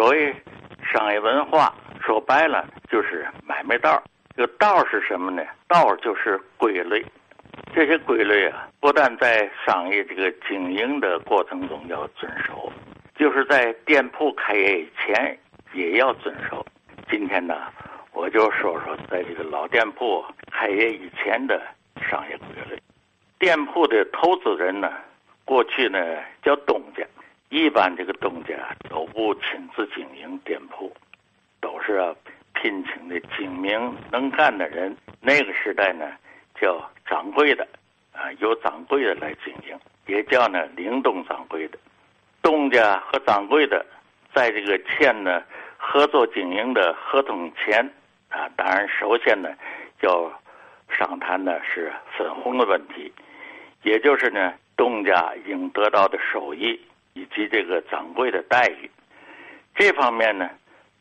所谓商业文化，说白了就是买卖道。这个道是什么呢？道就是规律。这些规律啊，不但在商业这个经营的过程中要遵守，就是在店铺开业以前也要遵守。今天呢，我就说说在这个老店铺开业以前的商业规律。店铺的投资人呢，过去呢叫东家，一般这个东家都不亲自经营店铺，都是聘请的精明能干的人。那个时代呢。叫掌柜的，啊，由掌柜的来经营，也叫呢灵动掌柜的。东家和掌柜的在这个签呢合作经营的合同前，啊，当然首先呢要商谈的是分红的问题，也就是呢东家应得到的收益以及这个掌柜的待遇。这方面呢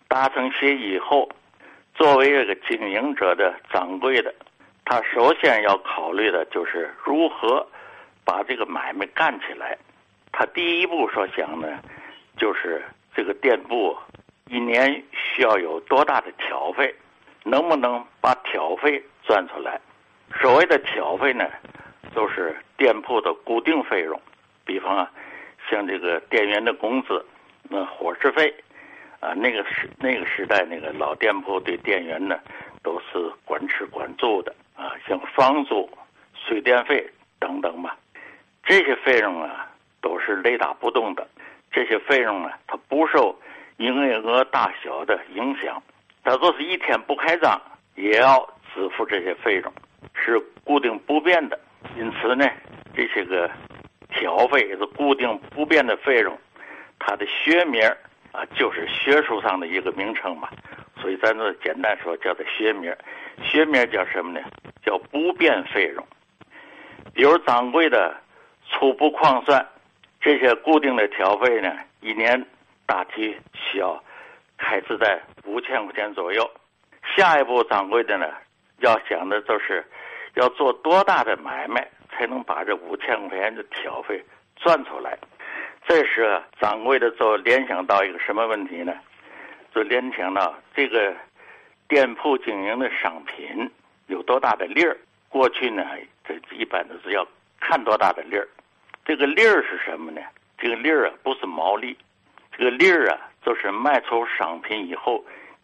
达成协议以后，作为这个经营者的掌柜的。他首先要考虑的就是如何把这个买卖干起来。他第一步所想呢，就是这个店铺一年需要有多大的挑费，能不能把挑费赚出来？所谓的挑费呢，都是店铺的固定费用，比方啊，像这个店员的工资、那伙食费啊，那个时那个时代那个老店铺对店员呢都是管吃管住的。啊，像房租、水电费等等吧，这些费用啊都是雷打不动的。这些费用呢，它不受营业额大小的影响。它就是一天不开张，也要支付这些费用，是固定不变的。因此呢，这些个挑费是固定不变的费用，它的学名啊就是学术上的一个名称嘛。所以咱这简单说，叫做学名。学名叫什么呢？叫不变费用，比如掌柜的初步矿算，这些固定的挑费呢，一年大体需要开支在五千块钱左右。下一步掌柜的呢，要想的就是要做多大的买卖，才能把这五千块钱的挑费赚出来。这时啊掌柜的就联想到一个什么问题呢？就联想到这个店铺经营的商品。有多大的利儿？过去呢，这一般都是要看多大的利儿。这个利儿是什么呢？这个利儿啊，不是毛利，这个利儿啊，就是卖出商品以后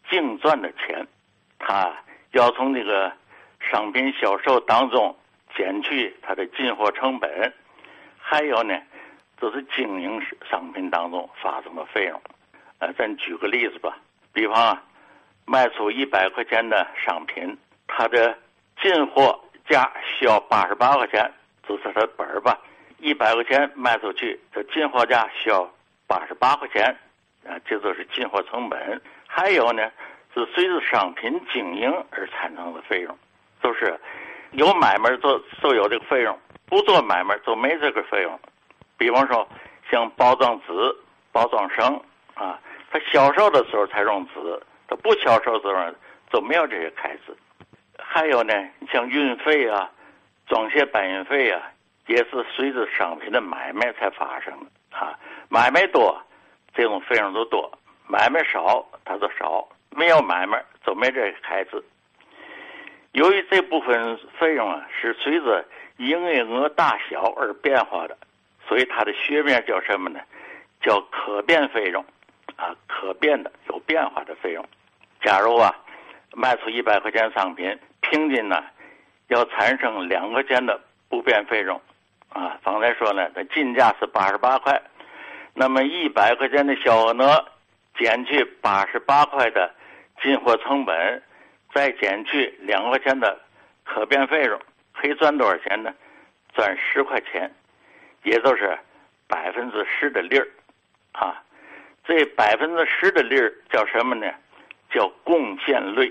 净赚的钱。他要从这个商品销售当中减去它的进货成本，还有呢，就是经营商品当中发生的费用。呃，咱举个例子吧，比方啊，卖出一百块钱的商品。它的进货价需要八十八块钱，这是它本儿吧？一百块钱卖出去，这进货价需要八十八块钱，啊，这就是进货成本。还有呢，是随着商品经营而产生的费用，就是有买卖做就有这个费用，不做买卖就没这个费用。比方说，像包装纸、包装绳啊，它销售的时候才用纸，它不销售的时候就没有这些开支。还有呢，像运费啊、装卸搬运费啊，也是随着商品的买卖才发生的啊。买卖多，这种费用就多；买卖少，它就少。没有买卖，就没这些开支。由于这部分费用啊是随着营业额大小而变化的，所以它的学名叫什么呢？叫可变费用啊，可变的、有变化的费用。假如啊，卖出一百块钱商品。平均呢，要产生两块钱的不变费用，啊，方才说呢，它进价是八十八块，那么一百块钱的销货额减去八十八块的进货成本，再减去两块钱的可变费用，可以赚多少钱呢？赚十块钱，也就是百分之十的利儿，啊，这百分之十的利儿叫什么呢？叫贡献率。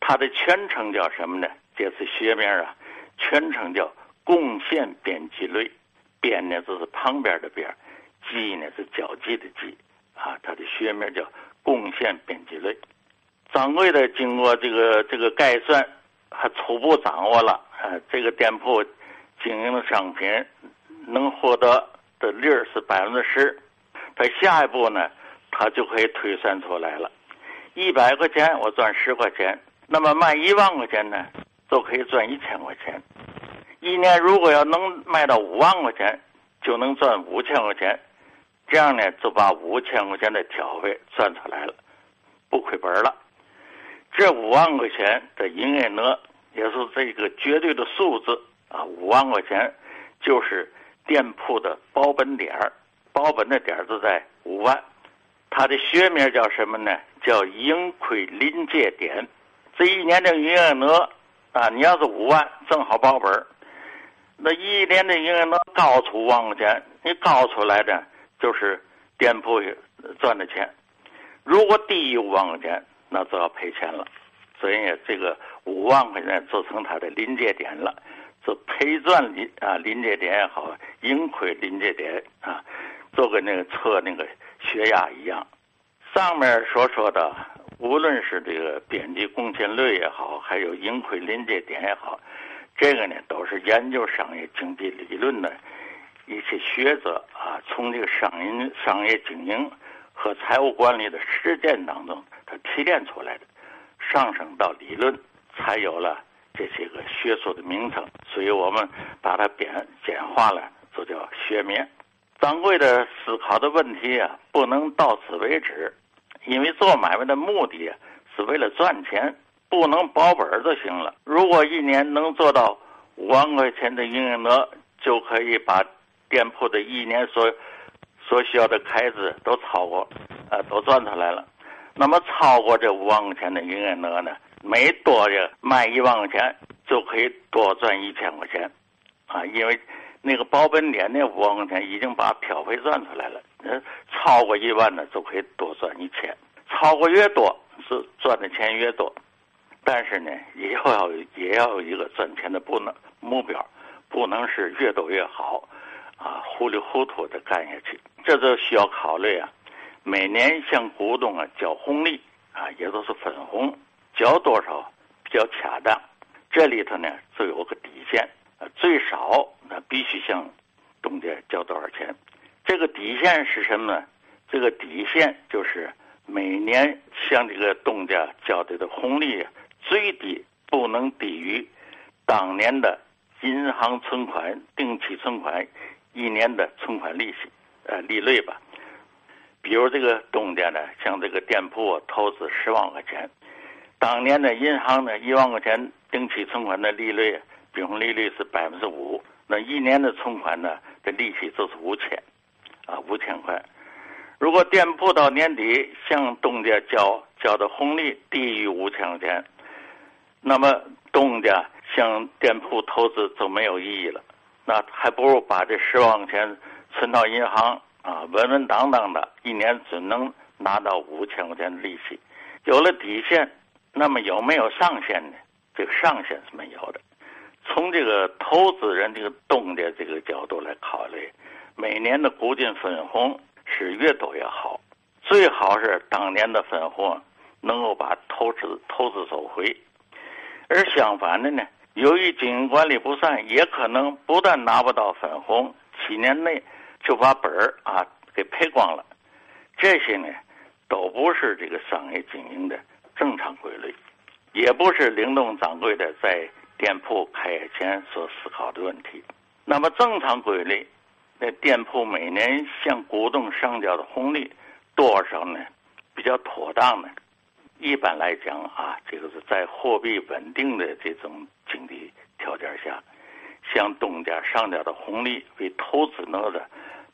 它的全称叫什么呢？这是学名啊，全称叫贡献边际率。边呢就是旁边的边，际呢是交际的际，啊，它的学名叫贡献边际率。掌柜的经过这个这个概算，还初步掌握了啊，这个店铺经营的商品能获得的利儿是百分之十。他下一步呢，他就可以推算出来了。一百块钱我赚十块钱，那么卖一万块钱呢，就可以赚一千块钱。一年如果要能卖到五万块钱，就能赚五千块钱。这样呢，就把五千块钱的挑费赚出来了，不亏本了。这五万块钱的营业额也是这个绝对的数字啊，五万块钱就是店铺的保本点儿，保本的点儿就在五万。它的学名叫什么呢？叫盈亏临界点。这一年的营业额啊，你要是五万，正好保本那一年的营业额高出五万块钱，你高出来的就是店铺赚的钱。如果低于五万块钱，那就要赔钱了。所以这个五万块钱做成它的临界点了，做赔赚临啊临界点也好，盈亏临界点啊，做个那个测那个。血压一样，上面所说的，无论是这个边际贡献率也好，还有盈亏临界点也好，这个呢都是研究商业经济理论的一些学者啊，从这个商业商业经营和财务管理的实践当中，提炼出来的，上升到理论，才有了这些个学术的名称。所以我们把它简简化了，就叫学名。掌柜的思考的问题啊，不能到此为止，因为做买卖的目的啊是为了赚钱，不能保本就行了。如果一年能做到五万块钱的营业额，就可以把店铺的一年所所需要的开支都超过，呃，都赚出来了。那么超过这五万块钱的营业额呢，每多的卖一万块钱，就可以多赚一千块钱，啊，因为。那个保本点那五万块钱已经把票费赚出来了，那，超过一万呢就可以多赚一千，超过越多是赚的钱越多，但是呢也要也要有一个赚钱的不能目标，不能是越多越好，啊糊里糊涂的干下去，这就需要考虑啊，每年向股东啊交红利啊也都是分红，交多少比较恰当，这里头呢就有个底线啊。最少那必须向东家交多少钱？这个底线是什么呢？这个底线就是每年向这个东家交的的红利最低不能低于当年的银行存款、定期存款一年的存款利息，呃，利率吧。比如这个东家呢，向这个店铺投资十万块钱，当年的银行呢一万块钱定期存款的利率。平衡利率是百分之五，那一年的存款呢的利息就是五千，啊五千块。如果店铺到年底向东家交交的红利低于五千块钱，那么东家向店铺投资就没有意义了。那还不如把这十万块钱存到银行啊，稳稳当当的，一年只能拿到五千块钱的利息。有了底线，那么有没有上限呢？这个上限是没有的。从这个投资人这个动的这个角度来考虑，每年的股金分红是越多越好，最好是当年的分红能够把投资投资收回。而相反的呢，由于经营管理不善，也可能不但拿不到分红，七年内就把本儿啊给赔光了。这些呢，都不是这个商业经营的正常规律，也不是灵动掌柜的在。店铺开业前所思考的问题，那么正常规律，那店铺每年向股东上交的红利多少呢？比较妥当呢？一般来讲啊，这个是在货币稳定的这种经济条件下，向东家上交的红利为投资额的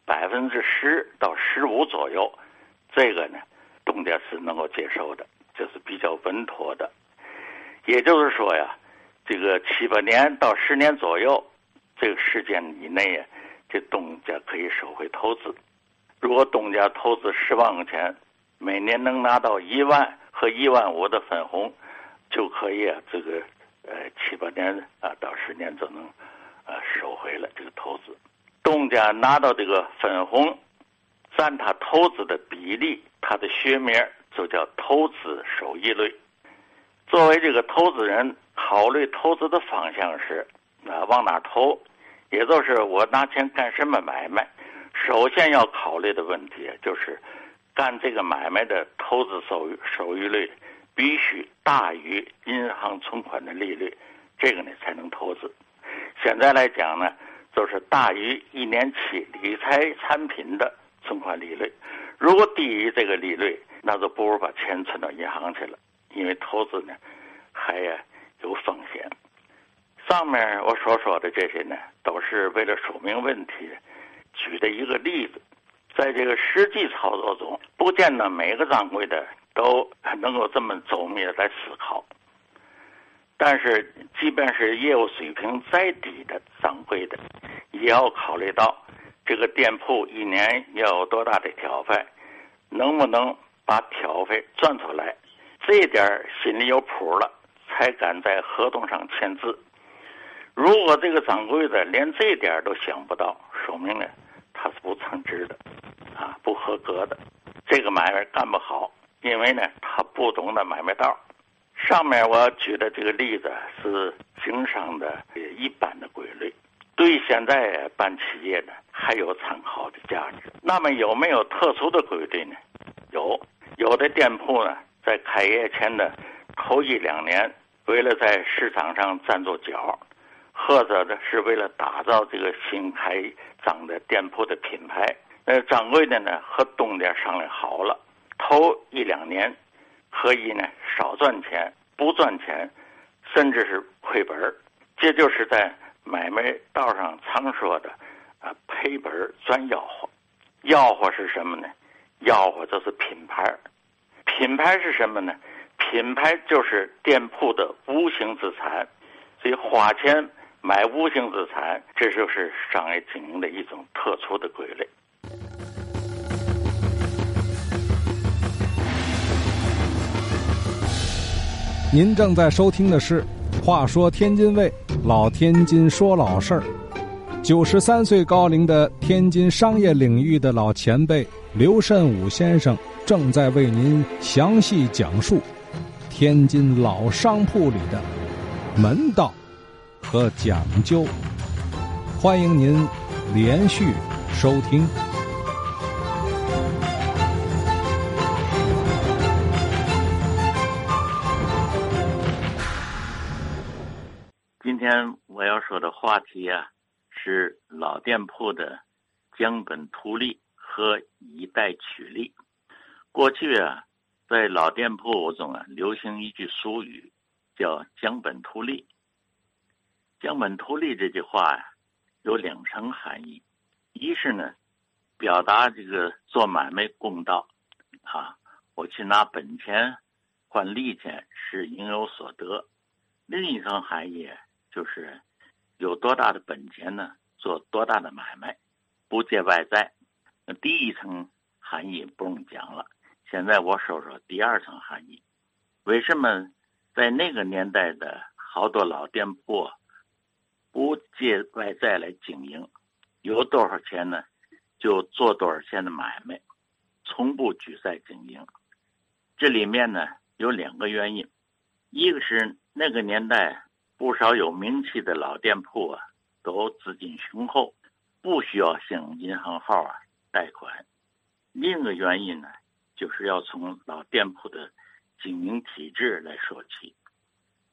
百分之十到十五左右，这个呢，东家是能够接受的，这是比较稳妥的。也就是说呀。这个七八年到十年左右，这个时间以内呀，这东家可以收回投资。如果东家投资十万块钱，每年能拿到一万和一万五的分红，就可以啊，这个呃七八年啊到十年就能啊收回了这个投资。东家拿到这个分红，占他投资的比例，他的学名就叫投资收益率。作为这个投资人。考虑投资的方向是啊，往哪投？也就是我拿钱干什么买卖？首先要考虑的问题就是干这个买卖的投资收益收益率必须大于银行存款的利率，这个呢才能投资。现在来讲呢，就是大于一年期理财产品的存款利率。如果低于这个利率，那就不如把钱存到银行去了，因为投资呢还呀有风险。上面我所说的这些呢，都是为了说明问题举的一个例子。在这个实际操作中，不见得每个掌柜的都能够这么周密的来思考。但是，即便是业务水平再低的掌柜的，也要考虑到这个店铺一年要有多大的挑费，能不能把挑费赚出来，这点心里有谱了，才敢在合同上签字。如果这个掌柜的连这点都想不到，说明呢他是不称职的，啊，不合格的，这个买卖干不好，因为呢他不懂得买卖道。上面我举的这个例子是经商的一般的规律，对现在办企业呢还有参考的价值。那么有没有特殊的规律呢？有，有的店铺呢在开业前的头一两年，为了在市场上站住脚。或者呢，是为了打造这个新开张的店铺的品牌。那掌柜的呢和东家商量好了，头一两年可以呢少赚钱，不赚钱，甚至是亏本。这就是在买卖道上常说的啊，赔本赚吆喝。吆喝是什么呢？吆喝就是品牌。品牌是什么呢？品牌就是店铺的无形资产，所以花钱。买无形资产，这就是商业经营的一种特殊的规律。您正在收听的是《话说天津卫》，老天津说老事儿。九十三岁高龄的天津商业领域的老前辈刘慎武先生，正在为您详细讲述天津老商铺里的门道。和讲究，欢迎您连续收听。我要说的话题啊，是老店铺的江本图利和以代取利。过去啊，在老店铺中啊，流行一句俗语，叫“降本图利”。降本图利这句话呀，有两层含义：一是呢，表达这个做买卖公道，啊，我去拿本钱换利钱是应有所得；另一层含义就是有多大的本钱呢，做多大的买卖，不借外债。那第一层含义不用讲了，现在我说说第二层含义：为什么在那个年代的好多老店铺？不借外债来经营，有多少钱呢，就做多少钱的买卖，从不举债经营。这里面呢有两个原因，一个是那个年代不少有名气的老店铺啊，都资金雄厚，不需要向银行号啊贷款；另一个原因呢，就是要从老店铺的经营体制来说起。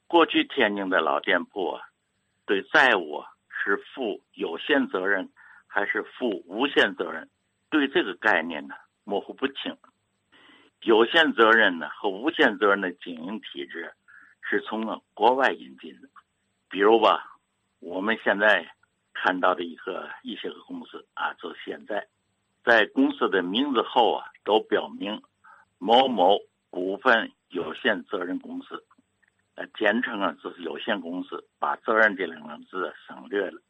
过去天津的老店铺啊。对债务啊是负有限责任还是负无限责任？对这个概念呢模糊不清。有限责任呢和无限责任的经营体制是从国外引进的。比如吧，我们现在看到的一个一些个公司啊，就现在在公司的名字后啊都标明某某股份有限责任公司。呃，简称啊，就是有限公司，把“责任”这两个字省略了。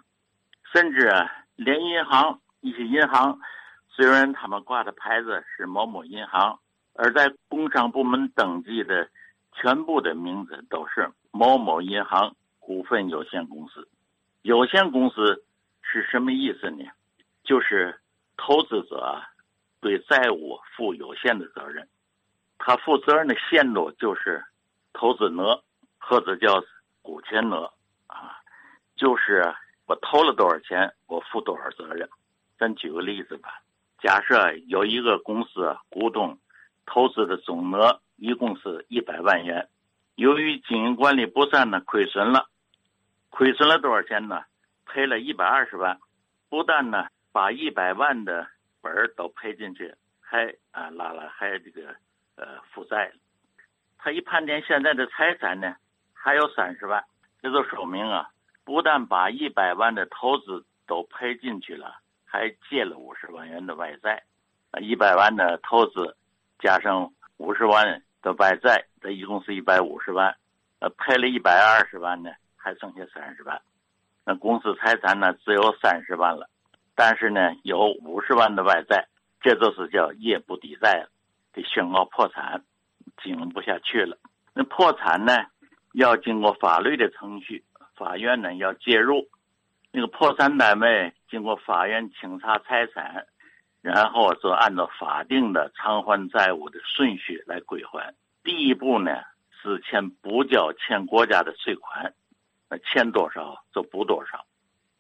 甚至啊，连银行一些银行，虽然他们挂的牌子是某某银行，而在工商部门登记的全部的名字都是某某银行股份有限公司。有限公司是什么意思呢？就是投资者对债务负有限的责任，他负责任的限度就是投资额。或者叫股权额啊，就是我投了多少钱，我负多少责任。咱举个例子吧，假设有一个公司股东投资的总额一共是一百万元，由于经营管理不善呢，亏损了，亏损了多少钱呢？赔了一百二十万，不但呢把一百万的本儿都赔进去，还啊拉了还这个呃负债。他一盘点现在的财产呢，还有三十万，这就说明啊，不但把一百万的投资都赔进去了，还借了五十万元的外债。啊，一百万的投资加上五十万的外债，这一共是一百五十万。呃，赔了一百二十万呢，还剩下三十万。那公司财产呢只有三十万了，但是呢有五十万的外债，这就是叫业不抵债了，得宣告破产，经营不下去了。那破产呢要经过法律的程序，法院呢要介入。那个破产单位经过法院清查财产，然后就按照法定的偿还债务的顺序来归还。第一步呢是欠补交欠国家的税款。那欠多少就补多少，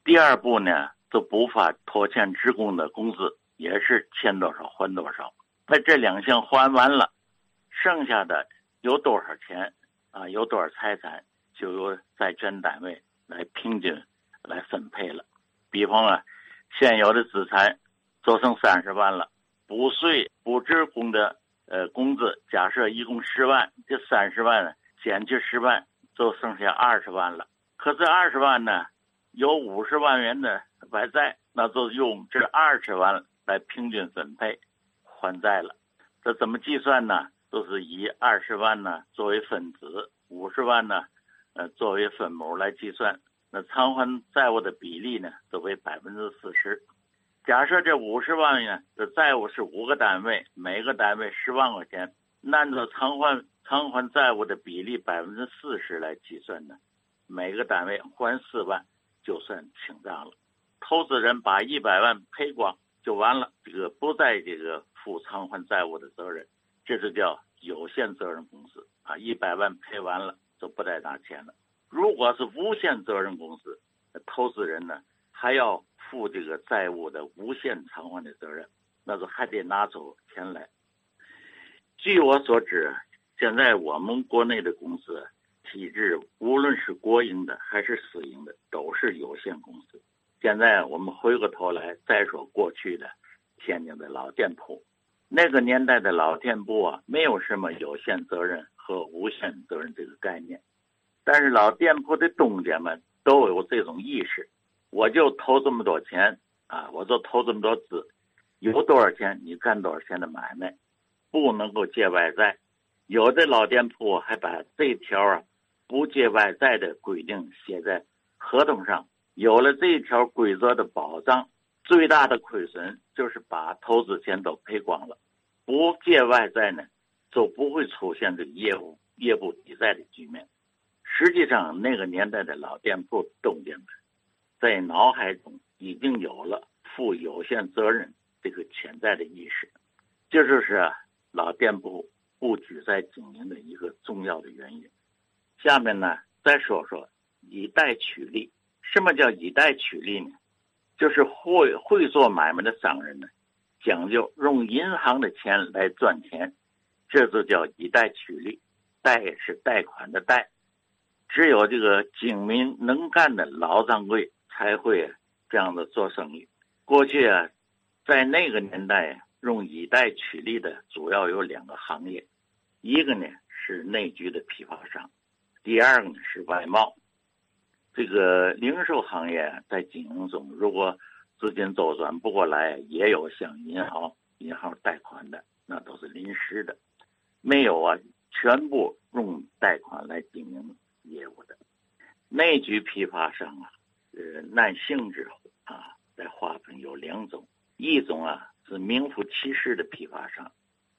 第二步呢，就补发拖欠职工的工资，也是欠多少还多少。那这两项还完了，剩下的有多少钱啊？有多少财产，就由债权单位来平均来分配了。比方啊，现有的资产就剩三十万了，补税补职工的呃工资，假设一共十万，这三十万减去十万，就剩下二十万了。可这二十万呢，有五十万元的外债，那就用这二十万来平均分配还债了。这怎么计算呢？都是以二十万呢作为分子，五十万呢，呃作为分母来计算。那偿还债务的比例呢，都为百分之四十。假设这五十万元的债务是五个单位，每个单位十万块钱，按照偿还偿还债务的比例百分之四十来计算呢？每个单位还四万，就算清账了。投资人把一百万赔光就完了，这个不在这个负偿还债务的责任，这就叫有限责任公司啊。一百万赔完了就不再拿钱了。如果是无限责任公司，投资人呢还要负这个债务的无限偿还的责任，那就还得拿走钱来。据我所知，现在我们国内的公司。体制无论是国营的还是私营的，都是有限公司。现在我们回过头来再说过去的天津的老店铺，那个年代的老店铺啊，没有什么有限责任和无限责任这个概念。但是老店铺的东家们都有这种意识，我就投这么多钱啊，我就投这么多资，有多少钱你干多少钱的买卖，不能够借外债。有的老店铺还把这条啊。不借外债的规定写在合同上，有了这条规则的保障，最大的亏损就是把投资钱都赔光了。不借外债呢，就不会出现这个业务业不抵债的局面。实际上，那个年代的老店铺东家们，在脑海中已经有了负有限责任这个潜在的意识，这就是老店铺不举债经营的一个重要的原因。下面呢，再说说以贷取利。什么叫以贷取利呢？就是会会做买卖的商人呢，讲究用银行的钱来赚钱，这就叫以贷取利。贷是贷款的贷，只有这个精明能干的老掌柜才会这样子做生意。过去啊，在那个年代，用以贷取利的主要有两个行业，一个呢是内局的批发商。第二个呢是外贸，这个零售行业在经营中，如果资金周转不过来，也有向银行银行贷款的，那都是临时的，没有啊，全部用贷款来经营业务的。内局批发商啊，呃，按性质啊在划分有两种，一种啊是名副其实的批发商，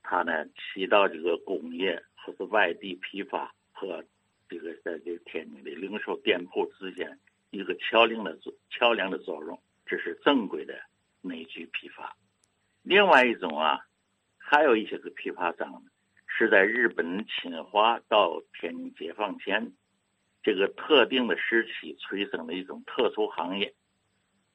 他呢起到这个工业或是外地批发和这个在这个天津的零售店铺之间一个桥梁的作桥梁的作用，这是正规的内居批发。另外一种啊，还有一些个批发商是在日本侵华到天津解放前这个特定的时期催生的一种特殊行业。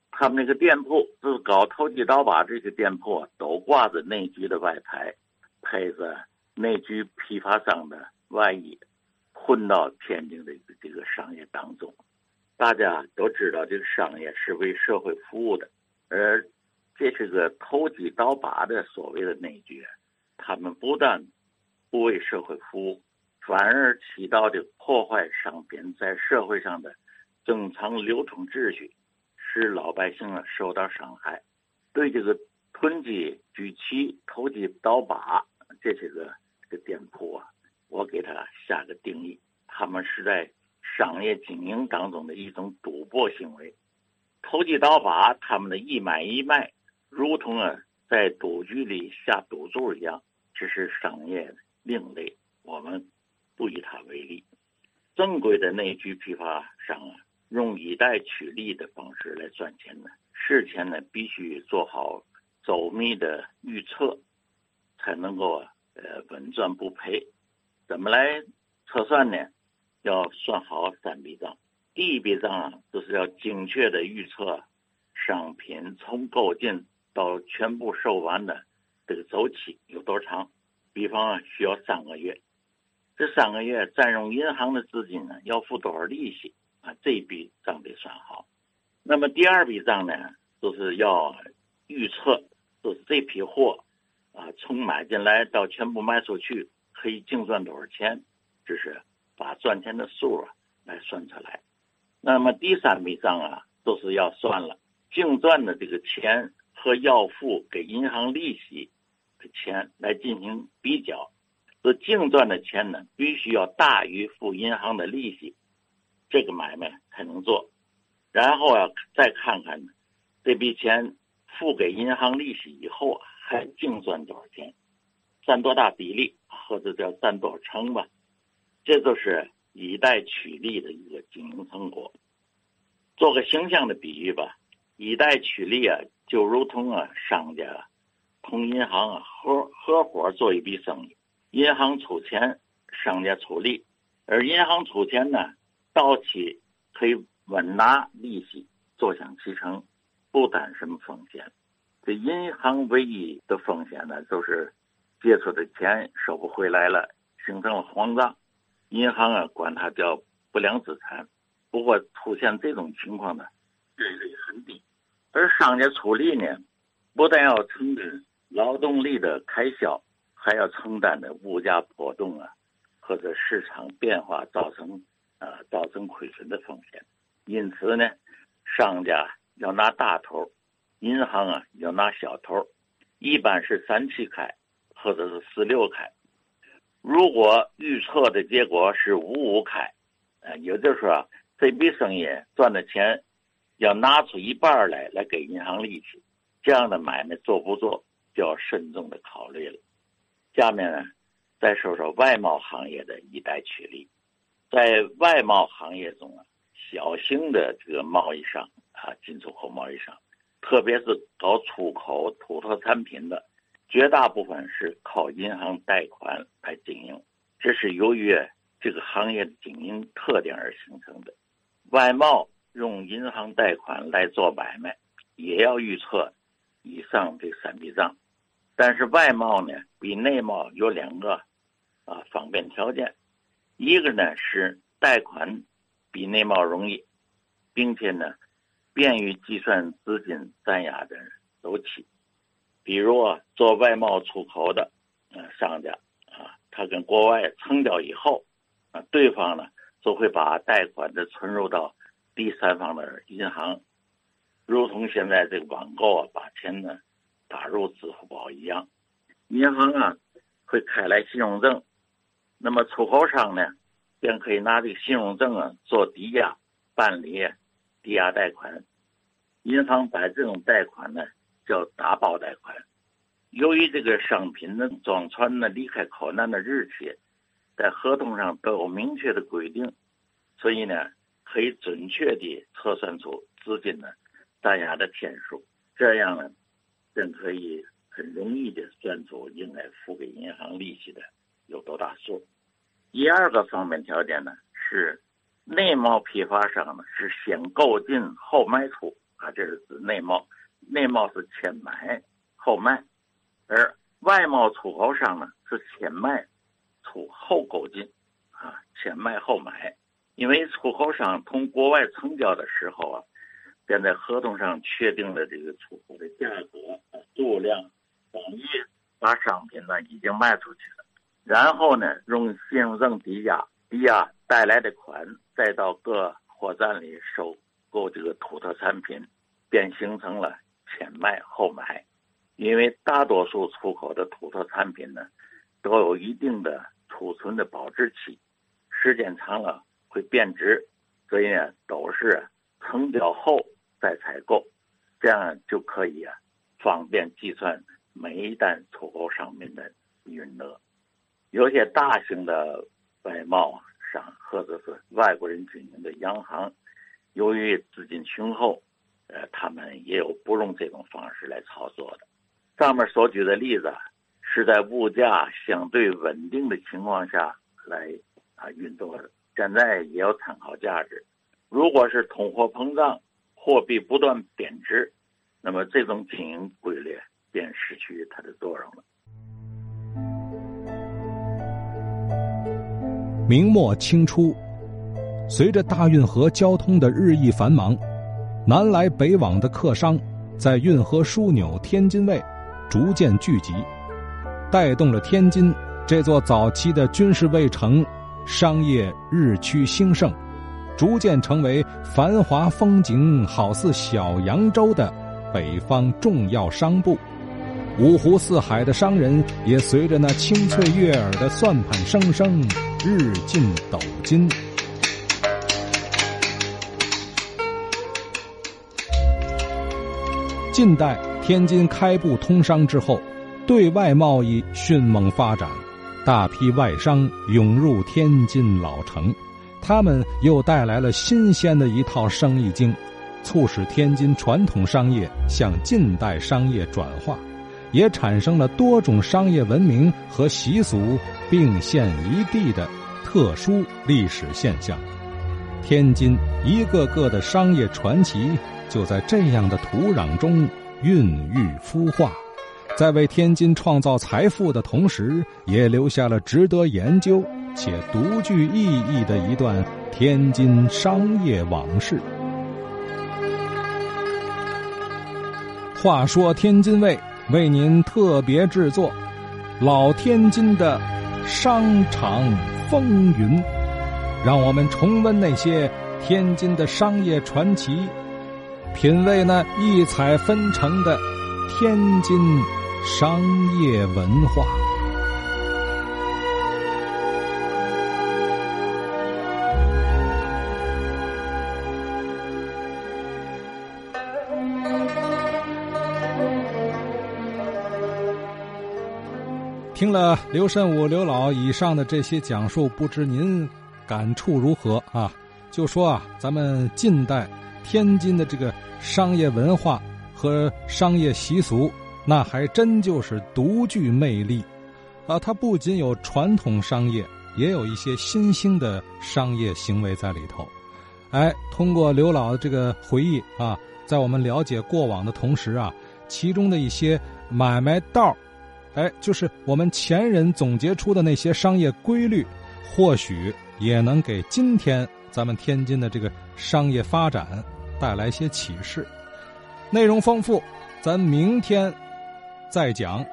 他们那个店铺，就是搞投机倒把这些店铺，都挂着内局的外牌，配着内局批发商的外衣，混到天津的这个商业当中。大家都知道，这个商业是为社会服务的，而这是个投机倒把的所谓的内局，他们不但不为社会服务，反而起到的破坏商品在社会上的正常流通秩序。使老百姓啊受到伤害，对这个囤积居奇、投机倒把这些个这个店铺啊，我给他下个定义：他们是在商业经营当中的一种赌博行为。投机倒把，他们的一买一卖，如同啊在赌局里下赌注一样，这是商业另类，我们不以它为例。正规的内局批发商啊。用以贷取利的方式来赚钱呢？事前呢必须做好周密的预测，才能够呃稳赚不赔。怎么来测算呢？要算好三笔账。第一笔账啊，就是要精确的预测商品从购进到全部售完的这个周期有多长。比方，需要三个月，这三个月占用银行的资金呢，要付多少利息？啊，这一笔账得算好。那么第二笔账呢，就是要预测，就是这批货啊，从买进来到全部卖出去，可以净赚多少钱？就是把赚钱的数啊来算出来。那么第三笔账啊，都是要算了净赚的这个钱和要付给银行利息的钱来进行比较。这净赚的钱呢，必须要大于付银行的利息。这个买卖才能做，然后啊，再看看呢这笔钱付给银行利息以后啊，还净赚多少钱，占多大比例，或者叫占多少成吧，这就是以贷取利的一个经营成果。做个形象的比喻吧，以贷取利啊，就如同啊，商家同银行啊合合伙做一笔生意，银行出钱，商家出力，而银行出钱呢。到期可以稳拿利息，坐享其成，不担什么风险。这银行唯一的风险呢，就是借出的钱收不回来了，形成了黄账，银行啊管它叫不良资产。不过出现这种情况呢，概率很低。而商家出力呢，不但要承担劳动力的开销，还要承担的物价波动啊，或者市场变化造成。啊，造成亏损的风险，因此呢，商家要拿大头，银行啊要拿小头，一般是三七开，或者是四六开。如果预测的结果是五五开，啊，也就是说这笔生意赚的钱要拿出一半来来给银行利息，这样的买卖做不做就要慎重的考虑了。下面呢，再说说外贸行业的一带取利。在外贸行业中啊，小型的这个贸易商啊，进出口贸易商，特别是搞出口土特产品的，绝大部分是靠银行贷款来经营。这是由于这个行业的经营特点而形成的。外贸用银行贷款来做买卖，也要预测以上这三笔账。但是外贸呢，比内贸有两个啊方便条件。一个呢是贷款比内贸容易，并且呢便于计算资金占压的周期。比如啊，做外贸出口的啊商家啊，他跟国外成交以后啊，对方呢就会把贷款的存入到第三方的银行，如同现在这个网购啊，把钱呢打入支付宝一样，银行啊会开来信用证。那么出口商呢，便可以拿这个信用证啊做抵押办理抵押贷款，银行把这种贷款呢叫打包贷款。由于这个商品的装船呢离开口岸的日期在合同上都有明确的规定，所以呢可以准确地测算出资金呢占押的天数，这样呢便可以很容易的算出应该付给银行利息的。有多大数？第二个方面条件呢是内贸批发商呢是先购进后卖出，啊，这是指内贸。内贸是先买后卖，而外贸出口商呢是先卖出后购进，啊，先卖后买。因为出口商同国外成交的时候啊，现在合同上确定了这个出口的价格、数量、等于把商品呢已经卖出去了，然后呢用信用证抵押，抵押带来的款再到各货站里收购这个土特产品，便形成了先卖后买。因为大多数出口的土特产品呢，都有一定的储存的保质期，时间长了。会变质，所以呢，都是成交后再采购，这样就可以啊，方便计算每一单出口商品的运额。有些大型的外贸商或者是外国人经营的洋行，由于资金雄厚，呃，他们也有不用这种方式来操作的。上面所举的例子是在物价相对稳定的情况下来啊运作的。现在也有参考价值。如果是通货膨胀，货币不断贬值，那么这种经营规律便失去它的作用了。明末清初，随着大运河交通的日益繁忙，南来北往的客商在运河枢纽天津卫逐渐聚集，带动了天津这座早期的军事卫城。商业日趋兴盛，逐渐成为繁华风景好似小扬州的北方重要商埠。五湖四海的商人也随着那清脆悦耳的算盘声声日进斗金。近代天津开埠通商之后，对外贸易迅猛发展。大批外商涌入天津老城，他们又带来了新鲜的一套生意经，促使天津传统商业向近代商业转化，也产生了多种商业文明和习俗并现一地的特殊历史现象。天津一个个的商业传奇就在这样的土壤中孕育孵化。在为天津创造财富的同时，也留下了值得研究且独具意义的一段天津商业往事。话说天津卫为您特别制作《老天津的商场风云》，让我们重温那些天津的商业传奇，品味那异彩纷呈的天津。商业文化。听了刘慎武刘老以上的这些讲述，不知您感触如何啊？就说啊，咱们近代天津的这个商业文化和商业习俗。那还真就是独具魅力，啊，它不仅有传统商业，也有一些新兴的商业行为在里头。哎，通过刘老的这个回忆啊，在我们了解过往的同时啊，其中的一些买卖道哎，就是我们前人总结出的那些商业规律，或许也能给今天咱们天津的这个商业发展带来些启示。内容丰富，咱明天。再讲。